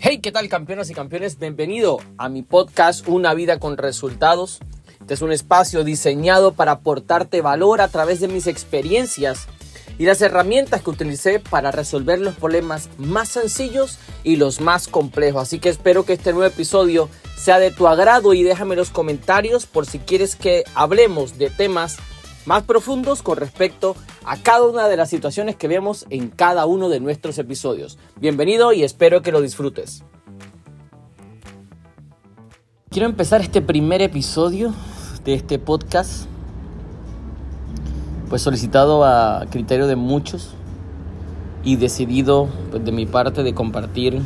Hey, ¿qué tal campeonas y campeones? Bienvenido a mi podcast Una vida con resultados. Este es un espacio diseñado para aportarte valor a través de mis experiencias y las herramientas que utilicé para resolver los problemas más sencillos y los más complejos. Así que espero que este nuevo episodio sea de tu agrado y déjame los comentarios por si quieres que hablemos de temas más profundos con respecto a cada una de las situaciones que vemos en cada uno de nuestros episodios. Bienvenido y espero que lo disfrutes. Quiero empezar este primer episodio de este podcast, pues solicitado a criterio de muchos y decidido pues, de mi parte de compartir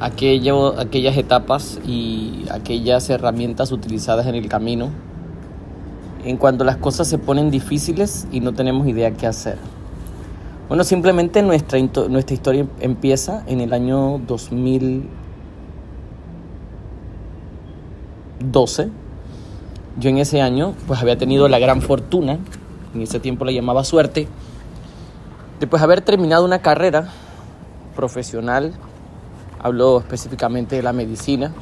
aquellas etapas y aquellas herramientas utilizadas en el camino en cuando las cosas se ponen difíciles y no tenemos idea qué hacer. Bueno, simplemente nuestra, nuestra historia empieza en el año 2012. Yo en ese año pues había tenido la gran fortuna, en ese tiempo la llamaba suerte, de pues haber terminado una carrera profesional, hablo específicamente de la medicina,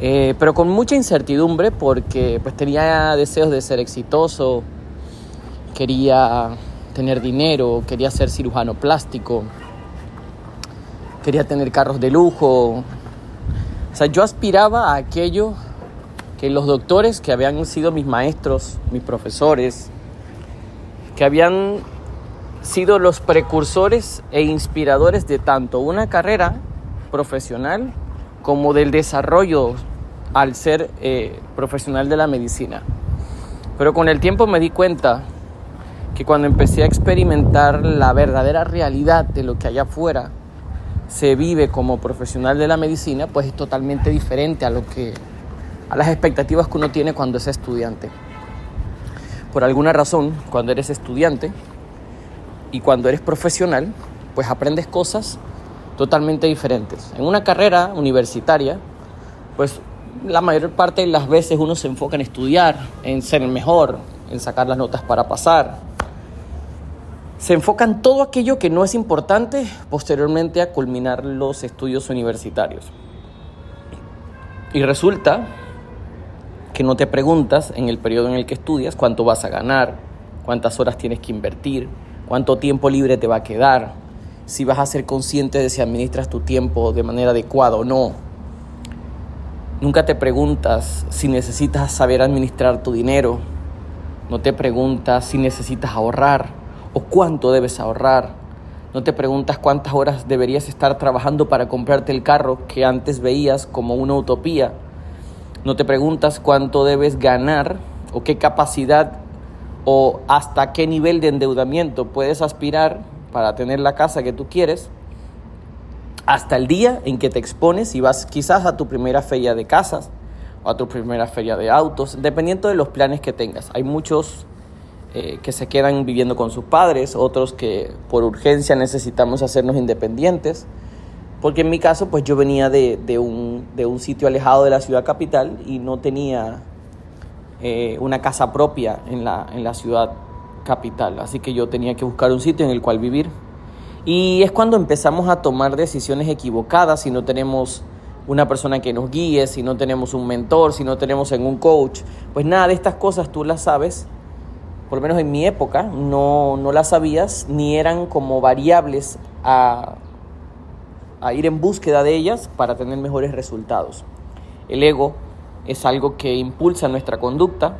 eh, pero con mucha incertidumbre porque pues tenía deseos de ser exitoso, quería tener dinero, quería ser cirujano plástico, quería tener carros de lujo. O sea, yo aspiraba a aquello que los doctores que habían sido mis maestros, mis profesores, que habían sido los precursores e inspiradores de tanto una carrera profesional como del desarrollo al ser eh, profesional de la medicina. Pero con el tiempo me di cuenta que cuando empecé a experimentar la verdadera realidad de lo que allá afuera se vive como profesional de la medicina, pues es totalmente diferente a lo que a las expectativas que uno tiene cuando es estudiante. Por alguna razón, cuando eres estudiante y cuando eres profesional, pues aprendes cosas totalmente diferentes. En una carrera universitaria, pues la mayor parte de las veces uno se enfoca en estudiar, en ser mejor, en sacar las notas para pasar. Se enfoca en todo aquello que no es importante posteriormente a culminar los estudios universitarios. Y resulta que no te preguntas en el periodo en el que estudias cuánto vas a ganar, cuántas horas tienes que invertir, cuánto tiempo libre te va a quedar, si vas a ser consciente de si administras tu tiempo de manera adecuada o no Nunca te preguntas si necesitas saber administrar tu dinero. No te preguntas si necesitas ahorrar o cuánto debes ahorrar. No te preguntas cuántas horas deberías estar trabajando para comprarte el carro que antes veías como una utopía. No te preguntas cuánto debes ganar o qué capacidad o hasta qué nivel de endeudamiento puedes aspirar para tener la casa que tú quieres hasta el día en que te expones y vas quizás a tu primera feria de casas o a tu primera feria de autos, dependiendo de los planes que tengas. Hay muchos eh, que se quedan viviendo con sus padres, otros que por urgencia necesitamos hacernos independientes, porque en mi caso pues yo venía de, un, sitio alejado de la ciudad capital y no tenía eh, una casa propia en la, en la ciudad capital, así que yo tenía que buscar un sitio en el cual vivir. Y es cuando empezamos a tomar decisiones equivocadas si no tenemos una persona que nos guíe, si no tenemos un mentor, si no tenemos en un coach. Pues nada de estas cosas tú las sabes, por lo menos en mi época, no, no las sabías ni eran como variables a, a ir en búsqueda de ellas para tener mejores resultados. El ego es algo que impulsa nuestra conducta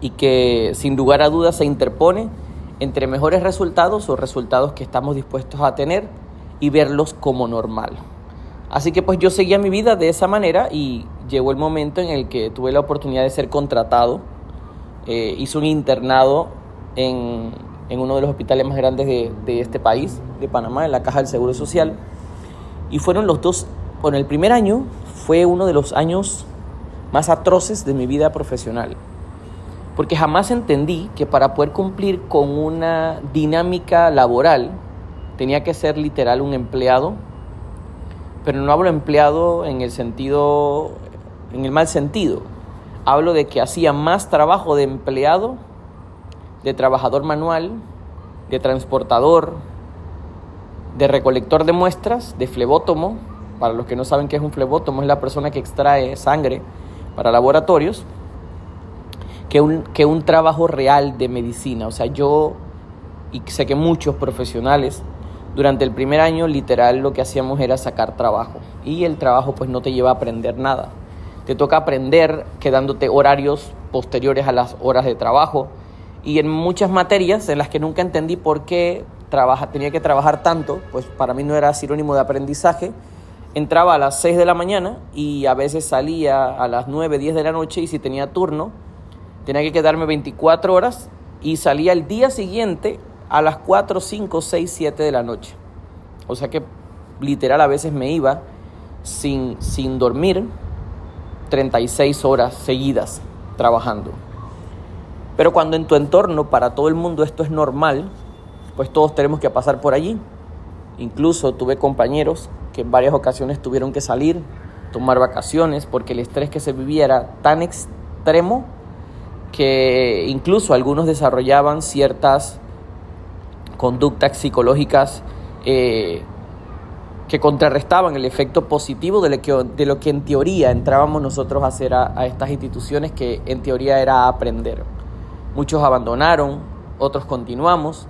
y que sin lugar a dudas se interpone entre mejores resultados o resultados que estamos dispuestos a tener y verlos como normal. Así que pues yo seguía mi vida de esa manera y llegó el momento en el que tuve la oportunidad de ser contratado. Eh, hice un internado en, en, uno de los hospitales más grandes de, de, este país, de Panamá, en la Caja del Seguro Social. Y fueron los dos, bueno, el primer año fue uno de los años más atroces de mi vida profesional porque jamás entendí que para poder cumplir con una dinámica laboral tenía que ser literal un empleado, pero no hablo empleado en el sentido, en el mal sentido. Hablo de que hacía más trabajo de empleado, de trabajador manual, de transportador, de recolector de muestras, de flebótomo. Para los que no saben qué es un flebótomo, es la persona que extrae sangre para laboratorios, que un, que un trabajo real de medicina. O sea, yo, y sé que muchos profesionales, durante el primer año literal lo que hacíamos era sacar trabajo. Y el trabajo pues no te lleva a aprender nada. Te toca aprender quedándote horarios posteriores a las horas de trabajo. Y en muchas materias en las que nunca entendí por qué trabaja, tenía que trabajar tanto, pues para mí no era sinónimo de aprendizaje. Entraba a las 6 de la mañana y a veces salía a las 9, 10 de la noche y si tenía turno, tenía que quedarme 24 horas y salía el día siguiente a las 4, 5, 6, 7 de la noche. O sea que literal a veces me iba sin, sin dormir 36 horas seguidas trabajando. Pero cuando en tu entorno, para todo el mundo esto es normal, pues todos tenemos que pasar por allí. Incluso tuve compañeros que en varias ocasiones tuvieron que salir, tomar vacaciones, porque el estrés que se vivía era tan extremo que incluso algunos desarrollaban ciertas conductas psicológicas eh, que contrarrestaban el efecto positivo de lo, que, en teoría entrábamos nosotros a hacer a, estas instituciones que en teoría era aprender. Muchos abandonaron, otros continuamos.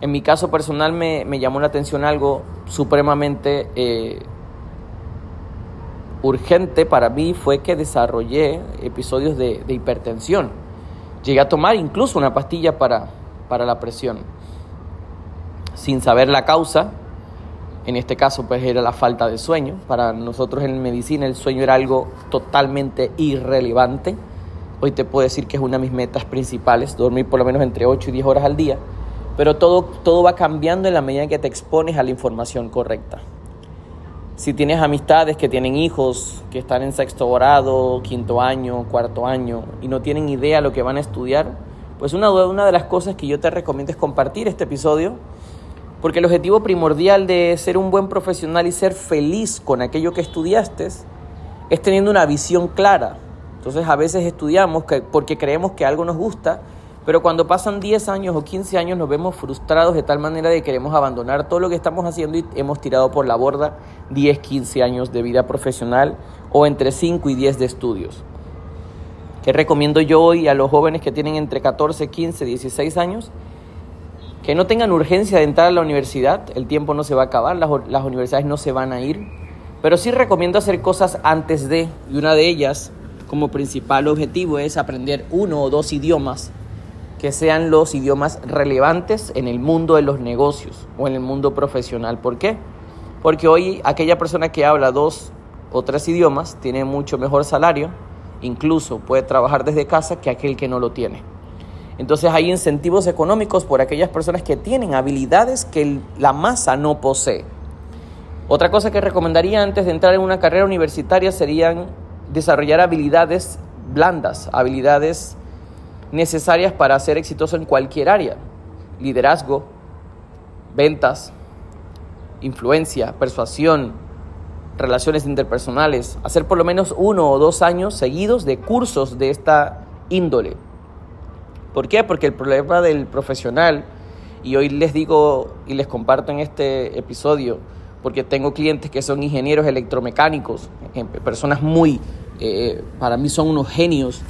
En mi caso personal me, me llamó la atención algo supremamente eh, urgente para mí fue que desarrollé episodios de, hipertensión. Llegué a tomar incluso una pastilla para, para la presión, sin saber la causa, en este caso, pues era la falta de sueño. Para nosotros en medicina el sueño era algo totalmente irrelevante. Hoy te puedo decir que es una de mis metas principales, dormir por lo menos entre 8 y 10 horas al día. Pero todo, todo va cambiando en la medida que te expones a la información correcta. Si tienes amistades que tienen hijos, que están en sexto grado, quinto año, cuarto año, y no tienen idea de lo que van a estudiar, pues una, una de las cosas que yo te recomiendo es compartir este episodio porque el objetivo primordial de ser un buen profesional y ser feliz con aquello que estudiaste es teniendo una visión clara. Entonces a veces estudiamos porque creemos que algo nos gusta, pero cuando pasan 10 años o 15 años nos vemos frustrados de tal manera de que queremos abandonar todo lo que estamos haciendo y hemos tirado por la borda 10, 15 años de vida profesional o entre 5 y 10 de estudios. ¿Qué recomiendo yo hoy a los jóvenes que tienen entre 14, 15, 16 años? que no tengan urgencia de entrar a la universidad, el tiempo no se va a acabar, las, las, universidades no se van a ir, pero sí recomiendo hacer cosas antes de, y una de ellas como principal objetivo es aprender uno o dos idiomas que sean los idiomas relevantes en el mundo de los negocios o en el mundo profesional. ¿Por qué? Porque hoy aquella persona que habla dos o tres idiomas tiene mucho mejor salario, incluso puede trabajar desde casa que aquel que no lo tiene. Entonces hay incentivos económicos por aquellas personas que tienen habilidades que la masa no posee. Otra cosa que recomendaría antes de entrar en una carrera universitaria serían desarrollar habilidades blandas, habilidades necesarias para ser exitoso en cualquier área. Liderazgo, ventas, influencia, persuasión, relaciones interpersonales. Hacer por lo menos uno o dos años seguidos de cursos de esta índole. ¿Por qué? Porque el problema del profesional, y hoy les digo y les comparto en este episodio, porque tengo clientes que son ingenieros electromecánicos, personas muy, eh, para mí son unos genios,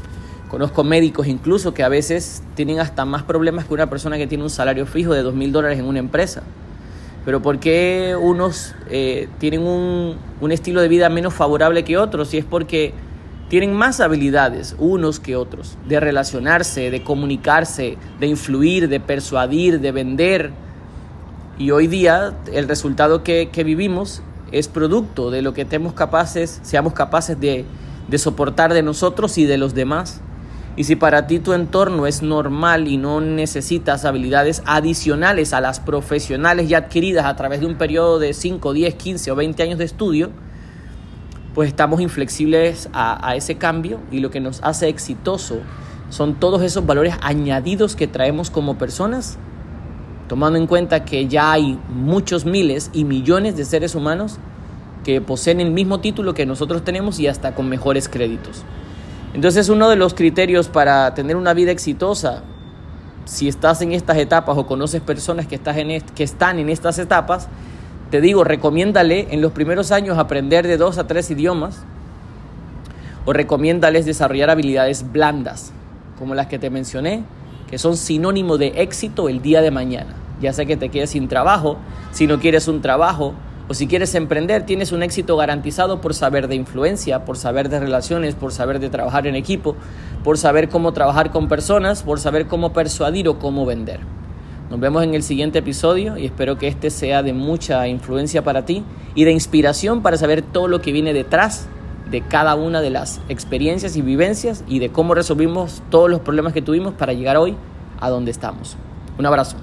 conozco médicos incluso que a veces tienen hasta más problemas que una persona que tiene un salario fijo de dos mil dólares en una empresa. Pero ¿por qué unos eh, tienen un, un estilo de vida menos favorable que otros? Y es porque tienen más habilidades unos que otros, de relacionarse, de comunicarse, de influir, de persuadir, de vender. Y hoy día el resultado que, que vivimos es producto de lo que tenemos capaces, seamos capaces de, de soportar de nosotros y de los demás. Y si para ti tu entorno es normal y no necesitas habilidades adicionales a las profesionales ya adquiridas a través de un periodo de 5, 10, 15 o 20 años de estudio, pues estamos inflexibles a, a, ese cambio y lo que nos hace exitoso son todos esos valores añadidos que traemos como personas, tomando en cuenta que ya hay muchos miles y millones de seres humanos que poseen el mismo título que nosotros tenemos y hasta con mejores créditos. Entonces uno de los criterios para tener una vida exitosa si estás en estas etapas o conoces personas que, estás en que están en estas etapas, te digo, recomiéndale en los primeros años aprender de dos a tres idiomas o recomiéndales desarrollar habilidades blandas, como las que te mencioné, que son sinónimo de éxito el día de mañana. Ya sea que te quedes sin trabajo, si no quieres un trabajo, o si quieres emprender, tienes un éxito garantizado por saber de influencia, por saber de relaciones, por saber de trabajar en equipo, por saber cómo trabajar con personas, por saber cómo persuadir o cómo vender. Nos vemos en el siguiente episodio y espero que este sea de mucha influencia para ti y de inspiración para saber todo lo que viene detrás de cada una de las experiencias y vivencias y de cómo resolvimos todos los problemas que tuvimos para llegar hoy a donde estamos. Un abrazo.